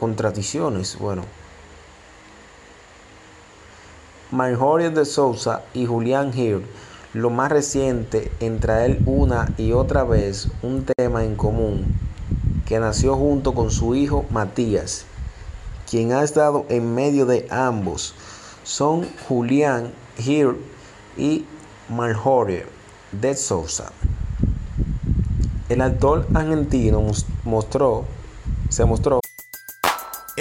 contradicciones. Bueno, Marjorie de Sousa y Julián Hill, lo más reciente en traer una y otra vez un tema en común que nació junto con su hijo Matías, quien ha estado en medio de ambos, son Julián Hill y Marjorie de Sousa. El actor argentino mostró, se mostró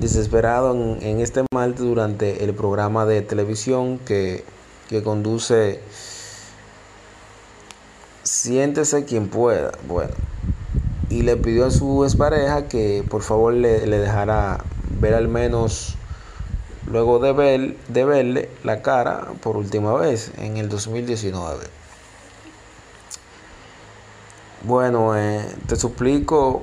Desesperado en, este martes durante el programa de televisión que, que conduce Siéntese quien pueda. Bueno, y le pidió a su expareja que por favor le, le dejara ver al menos luego de, ver, de verle la cara por última vez en el 2019. Bueno, eh, te suplico